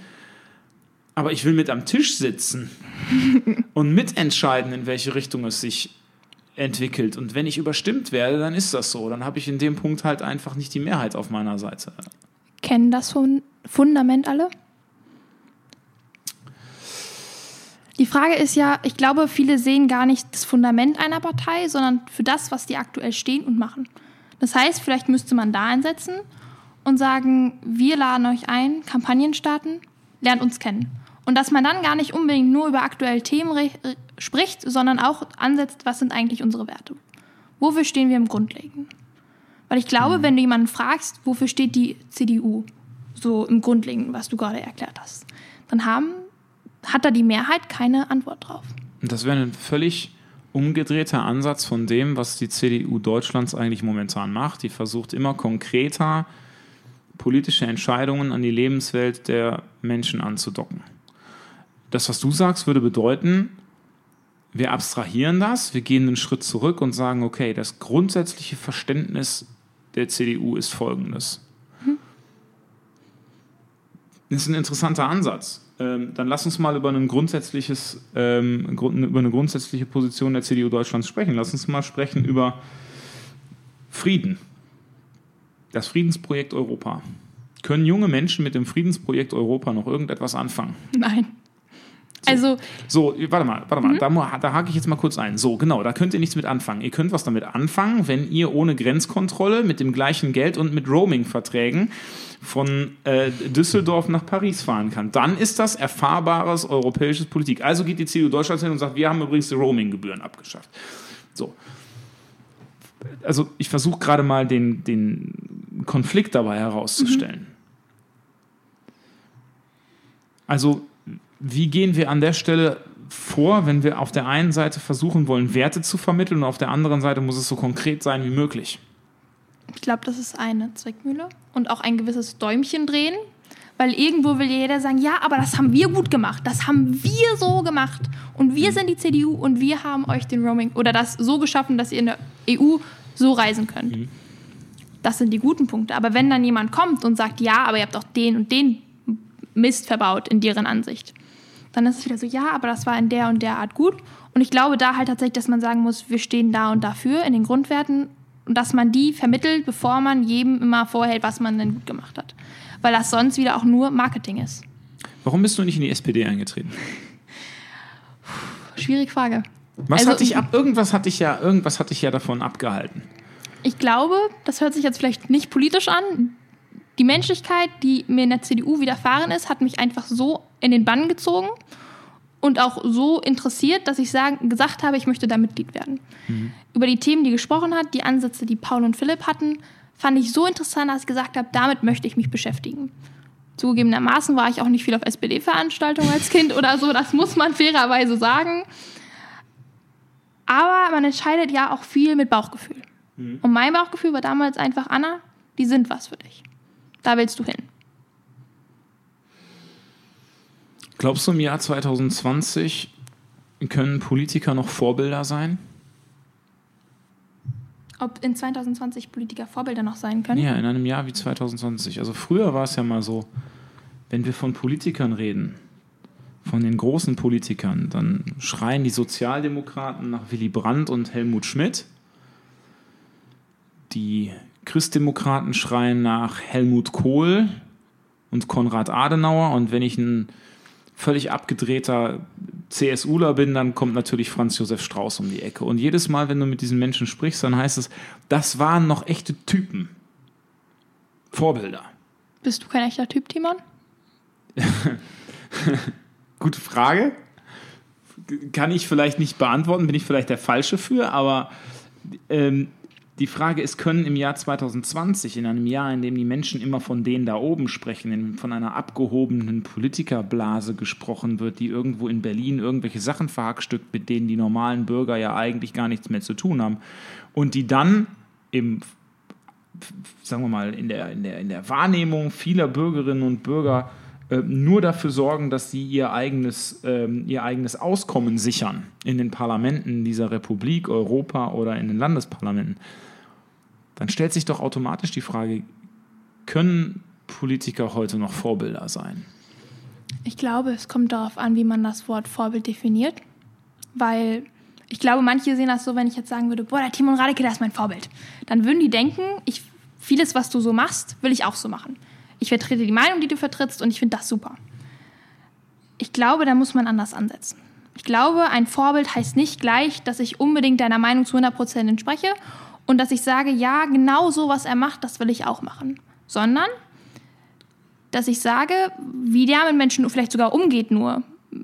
Aber ich will mit am Tisch sitzen und mitentscheiden, in welche Richtung es sich entwickelt. Und wenn ich überstimmt werde, dann ist das so. Dann habe ich in dem Punkt halt einfach nicht die Mehrheit auf meiner Seite. Kennen das Fundament alle? Die Frage ist ja, ich glaube, viele sehen gar nicht das Fundament einer Partei, sondern für das, was die aktuell stehen und machen. Das heißt, vielleicht müsste man da einsetzen und sagen, wir laden euch ein, Kampagnen starten, lernt uns kennen. Und dass man dann gar nicht unbedingt nur über aktuelle Themen spricht, sondern auch ansetzt, was sind eigentlich unsere Werte? Wofür stehen wir im Grundlegenden? Weil ich glaube, mhm. wenn du jemanden fragst, wofür steht die CDU, so im Grundlegenden, was du gerade erklärt hast, dann haben, hat da die Mehrheit keine Antwort drauf. Das wäre ein völlig umgedrehter Ansatz von dem, was die CDU Deutschlands eigentlich momentan macht. Die versucht immer konkreter politische Entscheidungen an die Lebenswelt der Menschen anzudocken. Das, was du sagst, würde bedeuten, wir abstrahieren das, wir gehen einen Schritt zurück und sagen, okay, das grundsätzliche Verständnis der CDU ist folgendes. Das ist ein interessanter Ansatz. Ähm, dann lass uns mal über, ein grundsätzliches, ähm, über eine grundsätzliche Position der CDU Deutschlands sprechen. Lass uns mal sprechen über Frieden. Das Friedensprojekt Europa. Können junge Menschen mit dem Friedensprojekt Europa noch irgendetwas anfangen? Nein. So. Also. So, warte mal, warte mal, mhm. da, da hake ich jetzt mal kurz ein. So, genau, da könnt ihr nichts mit anfangen. Ihr könnt was damit anfangen, wenn ihr ohne Grenzkontrolle mit dem gleichen Geld und mit Roaming-Verträgen von äh, Düsseldorf nach Paris fahren kann. Dann ist das erfahrbares europäisches Politik. Also geht die CDU Deutschland hin und sagt, wir haben übrigens die Roaming-Gebühren abgeschafft. So. Also ich versuche gerade mal den, den Konflikt dabei herauszustellen. Mhm. Also wie gehen wir an der Stelle vor, wenn wir auf der einen Seite versuchen wollen, Werte zu vermitteln und auf der anderen Seite muss es so konkret sein wie möglich? Ich glaube, das ist eine Zweckmühle und auch ein gewisses Däumchen drehen, weil irgendwo will jeder sagen, ja, aber das haben wir gut gemacht, das haben wir so gemacht und wir sind die CDU und wir haben euch den Roaming oder das so geschaffen, dass ihr in der EU so reisen könnt. Mhm. Das sind die guten Punkte. Aber wenn dann jemand kommt und sagt, ja, aber ihr habt auch den und den Mist verbaut in deren Ansicht, dann ist es wieder so, ja, aber das war in der und der Art gut. Und ich glaube da halt tatsächlich, dass man sagen muss, wir stehen da und dafür in den Grundwerten und dass man die vermittelt, bevor man jedem immer vorhält, was man denn gut gemacht hat. Weil das sonst wieder auch nur Marketing ist. Warum bist du nicht in die SPD eingetreten? Schwierige Frage. Was also, hat dich ab? Irgendwas hat dich ja, irgendwas hat dich ja davon abgehalten. Ich glaube, das hört sich jetzt vielleicht nicht politisch an. Die Menschlichkeit, die mir in der CDU widerfahren ist, hat mich einfach so in den Bann gezogen und auch so interessiert, dass ich sagen, gesagt habe, ich möchte da Mitglied werden. Mhm. Über die Themen, die gesprochen hat, die Ansätze, die Paul und Philipp hatten, fand ich so interessant, dass ich gesagt habe, damit möchte ich mich beschäftigen. Zugegebenermaßen war ich auch nicht viel auf SPD-Veranstaltungen als Kind oder so, das muss man fairerweise sagen. Aber man entscheidet ja auch viel mit Bauchgefühl. Mhm. Und mein Bauchgefühl war damals einfach, Anna, die sind was für dich. Da willst du hin. Glaubst du, im Jahr 2020 können Politiker noch Vorbilder sein? Ob in 2020 Politiker Vorbilder noch sein können? Ja, in einem Jahr wie 2020. Also früher war es ja mal so, wenn wir von Politikern reden, von den großen Politikern, dann schreien die Sozialdemokraten nach Willy Brandt und Helmut Schmidt. Die Christdemokraten schreien nach Helmut Kohl und Konrad Adenauer. Und wenn ich ein völlig abgedrehter CSUler bin, dann kommt natürlich Franz Josef Strauß um die Ecke. Und jedes Mal, wenn du mit diesen Menschen sprichst, dann heißt es, das waren noch echte Typen. Vorbilder. Bist du kein echter Typ, Timon? Gute Frage. Kann ich vielleicht nicht beantworten, bin ich vielleicht der Falsche für, aber ähm, die Frage ist, können im Jahr 2020, in einem Jahr, in dem die Menschen immer von denen da oben sprechen, von einer abgehobenen Politikerblase gesprochen wird, die irgendwo in Berlin irgendwelche Sachen verhackstückt, mit denen die normalen Bürger ja eigentlich gar nichts mehr zu tun haben, und die dann im sagen wir mal, in der, in der, in der Wahrnehmung vieler Bürgerinnen und Bürger äh, nur dafür sorgen, dass sie ihr eigenes, ähm, ihr eigenes Auskommen sichern in den Parlamenten dieser Republik, Europa oder in den Landesparlamenten, dann stellt sich doch automatisch die Frage, können Politiker heute noch Vorbilder sein? Ich glaube, es kommt darauf an, wie man das Wort Vorbild definiert, weil ich glaube, manche sehen das so, wenn ich jetzt sagen würde, boah, der Timon Radeke, der ist mein Vorbild. Dann würden die denken, ich, vieles, was du so machst, will ich auch so machen. Ich vertrete die Meinung, die du vertrittst und ich finde das super. Ich glaube, da muss man anders ansetzen. Ich glaube, ein Vorbild heißt nicht gleich, dass ich unbedingt deiner Meinung zu 100% entspreche und dass ich sage, ja, genau so, was er macht, das will ich auch machen. Sondern, dass ich sage, wie der mit Menschen vielleicht sogar umgeht, nur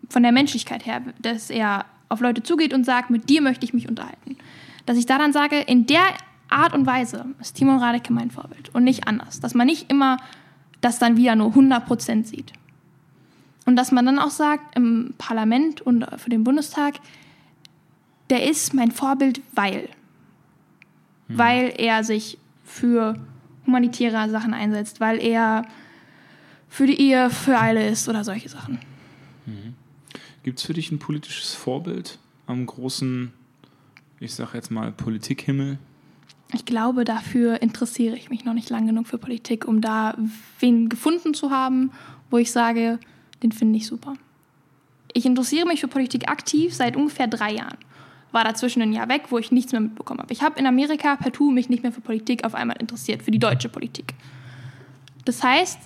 von der Menschlichkeit her, dass er auf Leute zugeht und sagt, mit dir möchte ich mich unterhalten. Dass ich da dann sage, in der Art und Weise ist Timon Radeke mein Vorbild und nicht anders. Dass man nicht immer das dann wieder nur 100% sieht. Und dass man dann auch sagt, im Parlament und für den Bundestag, der ist mein Vorbild, weil. Mhm. Weil er sich für humanitäre Sachen einsetzt, weil er für die Ehe für alle ist oder solche Sachen. Mhm. Gibt es für dich ein politisches Vorbild am großen, ich sag jetzt mal, Politikhimmel? Ich glaube, dafür interessiere ich mich noch nicht lang genug für Politik, um da wen gefunden zu haben, wo ich sage, den finde ich super. Ich interessiere mich für Politik aktiv seit ungefähr drei Jahren. War dazwischen ein Jahr weg, wo ich nichts mehr mitbekommen habe. Ich habe in Amerika partout mich nicht mehr für Politik auf einmal interessiert, für die deutsche Politik. Das heißt,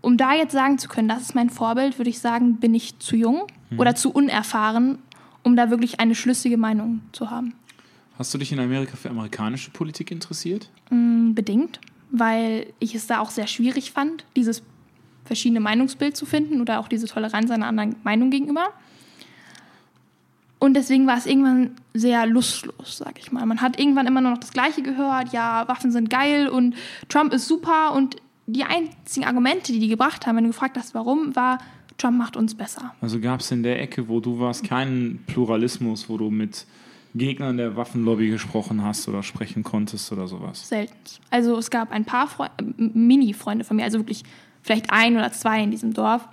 um da jetzt sagen zu können, das ist mein Vorbild, würde ich sagen, bin ich zu jung hm. oder zu unerfahren, um da wirklich eine schlüssige Meinung zu haben. Hast du dich in Amerika für amerikanische Politik interessiert? Mm, bedingt, weil ich es da auch sehr schwierig fand, dieses verschiedene Meinungsbild zu finden oder auch diese Toleranz einer anderen Meinung gegenüber. Und deswegen war es irgendwann sehr lustlos, sag ich mal. Man hat irgendwann immer nur noch das Gleiche gehört. Ja, Waffen sind geil und Trump ist super. Und die einzigen Argumente, die die gebracht haben, wenn du gefragt hast, warum, war, Trump macht uns besser. Also gab es in der Ecke, wo du warst, keinen Pluralismus, wo du mit Gegnern der Waffenlobby gesprochen hast oder sprechen konntest oder sowas? Selten. Also es gab ein paar Fre Mini-Freunde von mir, also wirklich vielleicht ein oder zwei in diesem Dorf,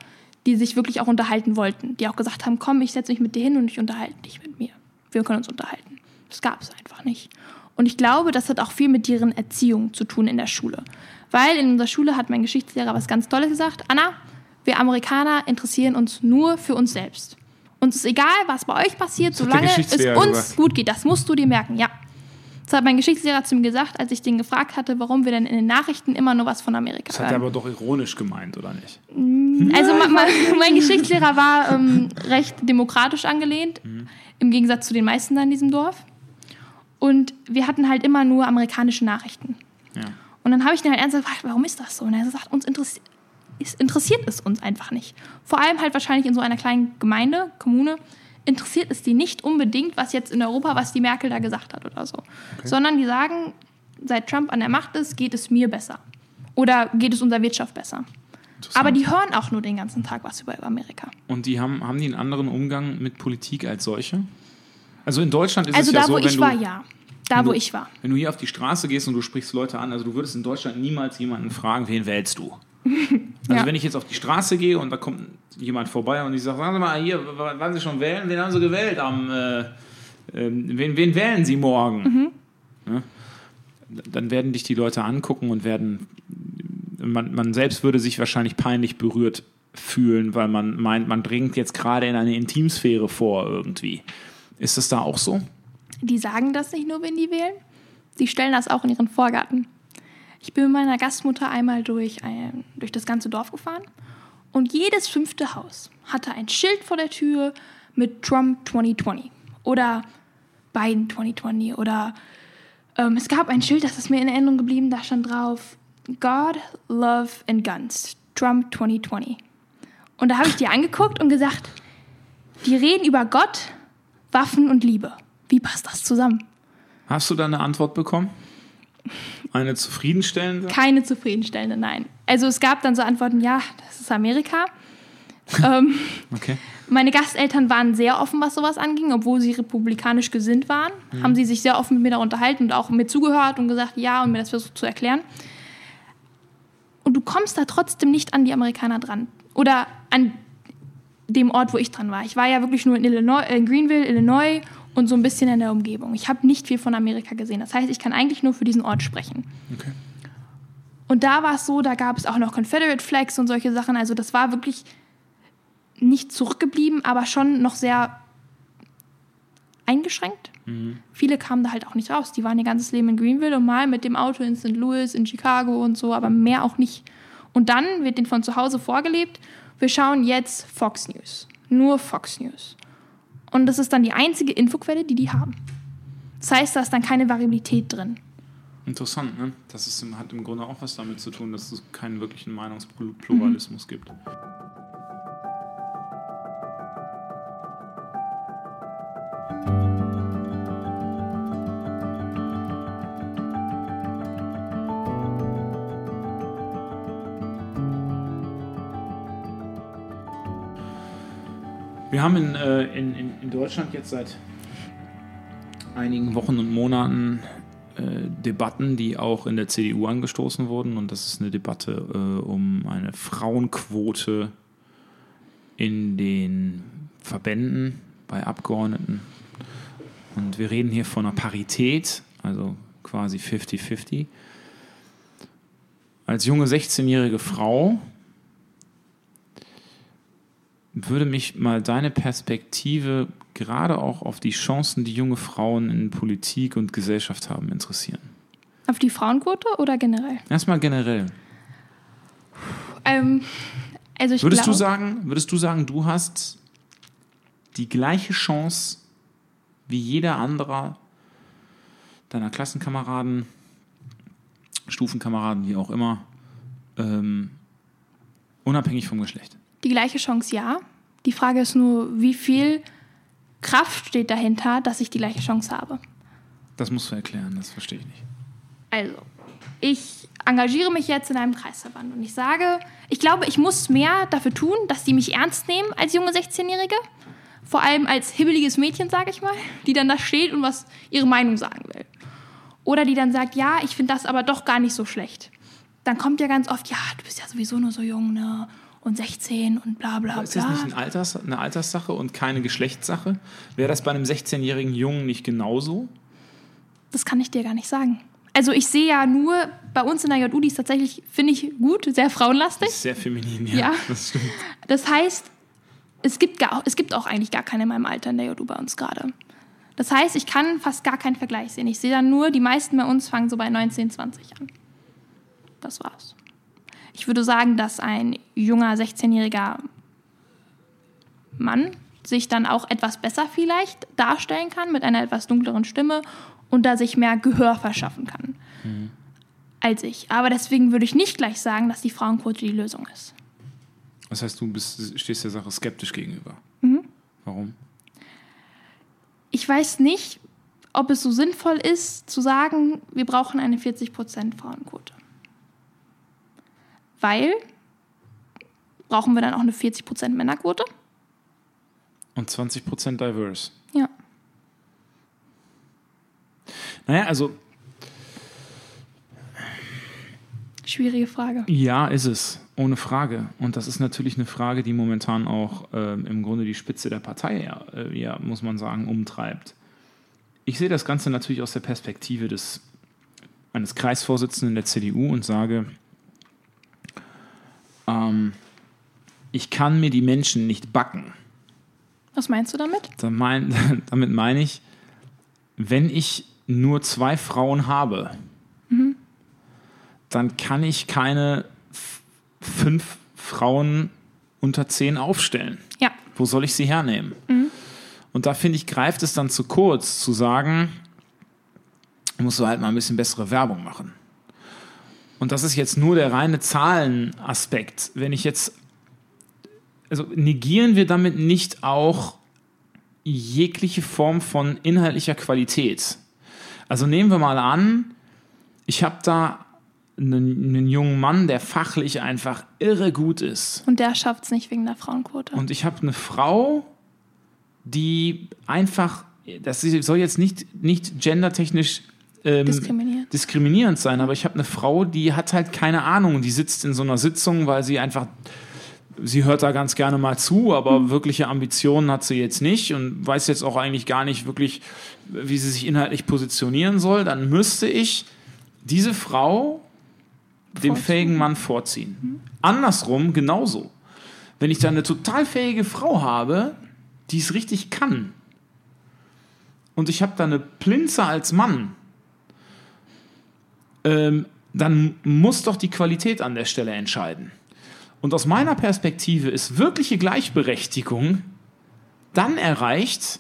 die sich wirklich auch unterhalten wollten, die auch gesagt haben, komm, ich setze mich mit dir hin und ich unterhalte dich mit mir. Wir können uns unterhalten. Das gab es einfach nicht. Und ich glaube, das hat auch viel mit deren Erziehung zu tun in der Schule. Weil in unserer Schule hat mein Geschichtslehrer was ganz Tolles gesagt. Anna, wir Amerikaner interessieren uns nur für uns selbst. Uns ist egal, was bei euch passiert, solange es uns gesagt. gut geht. Das musst du dir merken, ja. Das hat mein Geschichtslehrer zu mir gesagt, als ich den gefragt hatte, warum wir denn in den Nachrichten immer nur was von Amerika das hören. Das hat er aber doch ironisch gemeint, oder nicht? Mm, also mein, mein Geschichtslehrer war ähm, recht demokratisch angelehnt, mhm. im Gegensatz zu den meisten da in diesem Dorf. Und wir hatten halt immer nur amerikanische Nachrichten. Ja. Und dann habe ich den halt ernsthaft gefragt, warum ist das so? Und er sagt, uns interessiert interessiert es uns einfach nicht. Vor allem halt wahrscheinlich in so einer kleinen Gemeinde, Kommune, interessiert es die nicht unbedingt, was jetzt in Europa, was die Merkel da gesagt hat oder so. Okay. Sondern die sagen, seit Trump an der Macht ist, geht es mir besser. Oder geht es unserer Wirtschaft besser. Aber die hören auch nur den ganzen Tag was über Amerika. Und die haben, haben die einen anderen Umgang mit Politik als solche? Also in Deutschland ist also es ja so, Also da, wo ich war, ja. Da, wo du, ich war. Wenn du hier auf die Straße gehst und du sprichst Leute an, also du würdest in Deutschland niemals jemanden fragen, wen wählst du? Also ja. wenn ich jetzt auf die Straße gehe und da kommt jemand vorbei und ich sage, sagen Sie mal, hier, wann Sie schon wählen? Wen haben Sie gewählt am, äh, äh, wen, wen, wählen Sie morgen? Mhm. Ja? Dann werden dich die Leute angucken und werden, man, man selbst würde sich wahrscheinlich peinlich berührt fühlen, weil man meint, man dringt jetzt gerade in eine Intimsphäre vor irgendwie. Ist das da auch so? Die sagen das nicht nur, wenn die wählen, sie stellen das auch in ihren Vorgarten. Ich bin mit meiner Gastmutter einmal durch, ein, durch das ganze Dorf gefahren und jedes fünfte Haus hatte ein Schild vor der Tür mit Trump 2020 oder Biden 2020 oder ähm, es gab ein Schild, das ist mir in Erinnerung geblieben, da stand drauf God, Love and Guns, Trump 2020. Und da habe ich die angeguckt und gesagt, die reden über Gott, Waffen und Liebe. Wie passt das zusammen? Hast du da eine Antwort bekommen? Eine zufriedenstellende? Keine zufriedenstellende, nein. Also es gab dann so Antworten, ja, das ist Amerika. ähm, Okay. meine Gasteltern waren sehr offen, was sowas anging, obwohl sie republikanisch gesinnt waren. Haben sie sich sehr offen mit mir da unterhalten und auch mit zugehört und gesagt, ja, und mir das versucht zu erklären. Und du kommst da trotzdem nicht an die Amerikaner dran. Oder an dem Ort, wo ich dran war. Ich war ja wirklich nur in, Illinois, in Greenville, Illinois und so ein bisschen in der Umgebung. Ich habe nicht viel von Amerika gesehen. Das heißt, ich kann eigentlich nur für diesen Ort sprechen. Okay. Und da war es so, da gab es auch noch Confederate Flags und solche Sachen. Also das war wirklich nicht zurückgeblieben, aber schon noch sehr eingeschränkt. Viele kamen da halt auch nicht raus. Die waren ihr ganzes Leben in Greenville und mal mit dem Auto in St. Louis, in Chicago und so, aber mehr auch nicht. Und dann wird denen von zu Hause vorgelebt, wir schauen jetzt Fox News. Nur Fox News. Und das ist dann die einzige Infoquelle, die die haben. Das heißt, da ist dann keine Variabilität drin. Interessant, ne? Das ist, hat im Grunde auch was damit zu tun, dass es keinen wirklichen Meinungspluralismus gibt. Wir haben in, äh, in, in, in Deutschland jetzt seit einigen Wochen und Monaten äh, Debatten, die auch in der CDU angestoßen wurden. Und das ist eine Debatte äh, um eine Frauenquote in den Verbänden bei Abgeordneten. Und wir reden hier von einer Parität, also quasi 50-50. Als junge 16-jährige Frau würde mich mal deine Perspektive gerade auch auf die Chancen, die junge Frauen in Politik und Gesellschaft haben, interessieren. Auf die Frauenquote oder generell? Erstmal generell. Ähm, also ich Würdest du glaub- sagen, würdest du sagen, du hast die gleiche Chance wie jeder anderer deiner Klassenkameraden, Stufenkameraden, wie auch immer, ähm, unabhängig vom Geschlecht? Die gleiche Chance, ja. Die Frage ist nur, wie viel Kraft steht dahinter, dass ich die gleiche Chance habe. Das musst du erklären, das verstehe ich nicht. Also, ich engagiere mich jetzt in einem Kreisverband und ich sage, ich glaube, ich muss mehr dafür tun, dass die mich ernst nehmen als junge 16-Jährige. Vor allem als hibbeliges Mädchen, sage ich mal, die dann da steht und was ihre Meinung sagen will. Oder die dann sagt, ja, ich finde das aber doch gar nicht so schlecht. Dann kommt ja ganz oft, ja, du bist ja sowieso nur so jung, ne? Und 16 und bla bla bla. Ist das nicht ein Alters, eine Alterssache und keine Geschlechtssache? Wäre das bei einem 16-jährigen Jungen nicht genauso? Das kann ich dir gar nicht sagen. Also ich sehe ja nur, bei uns in der JU, die ist tatsächlich, finde ich, gut, sehr frauenlastig. Sehr feminin, ja. Ja. Das stimmt. Das heißt, es gibt, gar, es gibt auch eigentlich gar keine in meinem Alter in der JU bei uns gerade. Das heißt, ich kann fast gar keinen Vergleich sehen. Ich sehe dann nur, die meisten bei uns fangen so bei 19, 20 an. Das war's. Ich würde sagen, dass ein junger 16-jähriger Mann sich dann auch etwas besser vielleicht darstellen kann mit einer etwas dunkleren Stimme und da sich mehr Gehör verschaffen kann als ich. Aber deswegen würde ich nicht gleich sagen, dass die Frauenquote die Lösung ist. Das heißt, du bist, stehst der Sache skeptisch gegenüber. Mhm. Warum? ich weiß nicht, ob es so sinnvoll ist, zu sagen, wir brauchen eine 40% Frauenquote. Weil, brauchen wir dann auch eine 40% Männerquote? Und 20% diverse. Ja. Naja, also Schwierige Frage. ja, ist es. Ohne Frage. Und das ist natürlich eine Frage, die momentan auch ähm, im Grunde die Spitze der Partei, ja, äh, ja, muss man sagen, umtreibt. Ich sehe das Ganze natürlich aus der Perspektive des, eines Kreisvorsitzenden der CDU und sage, ähm, ich kann mir die Menschen nicht backen. Was meinst du damit? Da mein, damit meine ich, wenn ich nur zwei Frauen habe, dann kann ich keine fünf Frauen unter zehn aufstellen. Ja. Wo soll ich sie hernehmen? Und da finde ich, greift es dann zu kurz, zu sagen, musst du halt mal ein bisschen bessere Werbung machen. Und das ist jetzt nur der reine Zahlenaspekt. Wenn ich jetzt, also negieren wir damit nicht auch jegliche Form von inhaltlicher Qualität. Also nehmen wir mal an, ich habe da einen, einen, jungen Mann, der fachlich einfach irre gut ist. Und der schafft es nicht wegen der Frauenquote. Und ich habe eine Frau, die einfach, das soll jetzt nicht, nicht gendertechnisch ähm, diskriminierend. diskriminierend sein, aber ich habe eine Frau, die hat halt keine Ahnung, die sitzt in so einer Sitzung, weil sie einfach sie hört da ganz gerne mal zu, aber mhm. wirkliche Ambitionen hat sie jetzt nicht und weiß jetzt auch eigentlich gar nicht wirklich, wie sie sich inhaltlich positionieren soll, dann müsste ich diese Frau dem fähigen Mann vorziehen. Mhm. Andersrum genauso. Wenn ich da eine total fähige Frau habe, die es richtig kann, und ich habe da eine Plinze als Mann, ähm, dann muss doch die Qualität an der Stelle entscheiden. Und aus meiner Perspektive ist wirkliche Gleichberechtigung dann erreicht,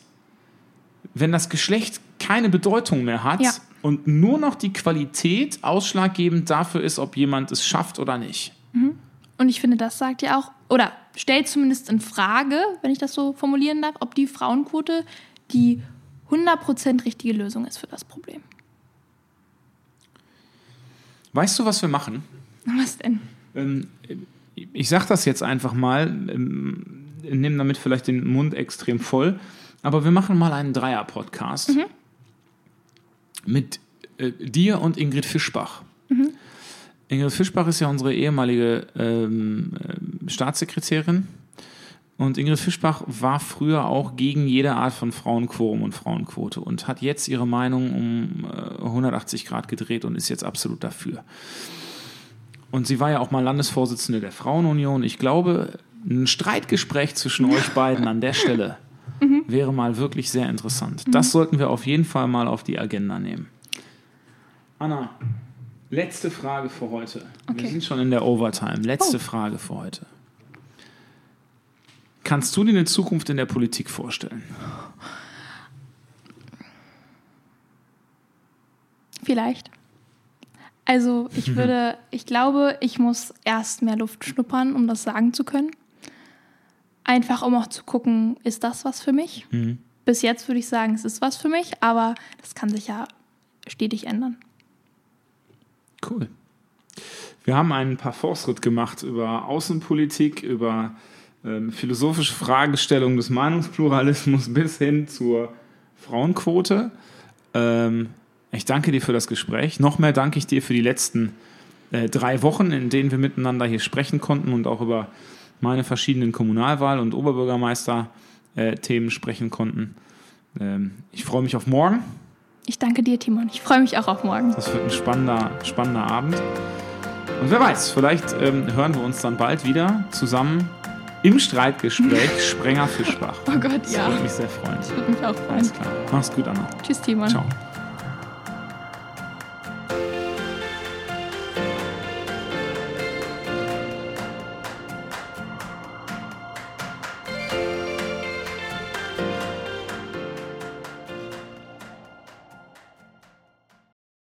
wenn das Geschlecht keine Bedeutung mehr hat ja. und nur noch die Qualität ausschlaggebend dafür ist, ob jemand es schafft oder nicht. Mhm. Und ich finde, das sagt ja auch, oder stellt zumindest in Frage, wenn ich das so formulieren darf, ob die Frauenquote die 100% richtige Lösung ist für das Problem. Weißt du, was wir machen? Was denn? Ähm, ich sage das jetzt einfach mal, ähm, nehme damit vielleicht den Mund extrem voll, aber wir machen mal einen Dreier-Podcast mhm. mit äh, dir und Ingrid Fischbach. Mhm. Ingrid Fischbach ist ja unsere ehemalige ähm, äh, Staatssekretärin. Und Ingrid Fischbach war früher auch gegen jede Art von Frauenquorum und Frauenquote und hat jetzt ihre Meinung um äh, 180 Grad gedreht und ist jetzt absolut dafür. Und sie war ja auch mal Landesvorsitzende der Frauenunion. Ich glaube, ein Streitgespräch zwischen euch beiden an der Stelle mhm. wäre mal wirklich sehr interessant. Mhm. Das sollten wir auf jeden Fall mal auf die Agenda nehmen. Anna, letzte Frage für heute. Okay. Wir sind schon in der Overtime. Letzte oh. Frage für heute. Kannst du dir eine Zukunft in der Politik vorstellen? Vielleicht. Also ich mhm. würde, ich glaube, ich muss erst mehr Luft schnuppern, um das sagen zu können. Einfach um auch zu gucken, ist das was für mich? Mhm. Bis jetzt würde ich sagen, es ist was für mich, aber das kann sich ja stetig ändern. Cool. Wir haben einen paar Fortschritt gemacht über Außenpolitik, über ähm, philosophische Fragestellungen des Meinungspluralismus bis hin zur Frauenquote. Ähm, ich danke dir für das Gespräch. Noch mehr danke ich dir für die letzten äh, drei Wochen, in denen wir miteinander hier sprechen konnten und auch über meine verschiedenen Kommunalwahl- und Oberbürgermeister-Themen äh, sprechen konnten. Ähm, ich freue mich auf morgen. Ich danke dir, Timon. Ich freue mich auch auf morgen. Das wird ein spannender, spannender Abend. Und wer weiß, vielleicht ähm, hören wir uns dann bald wieder zusammen im Streitgespräch Sprenger Fischbach. Oh Gott, das ja. Das würde mich sehr freuen. Das würde mich auch freuen. Alles klar. Mach's gut, Anna. Tschüss, Timon. Ciao.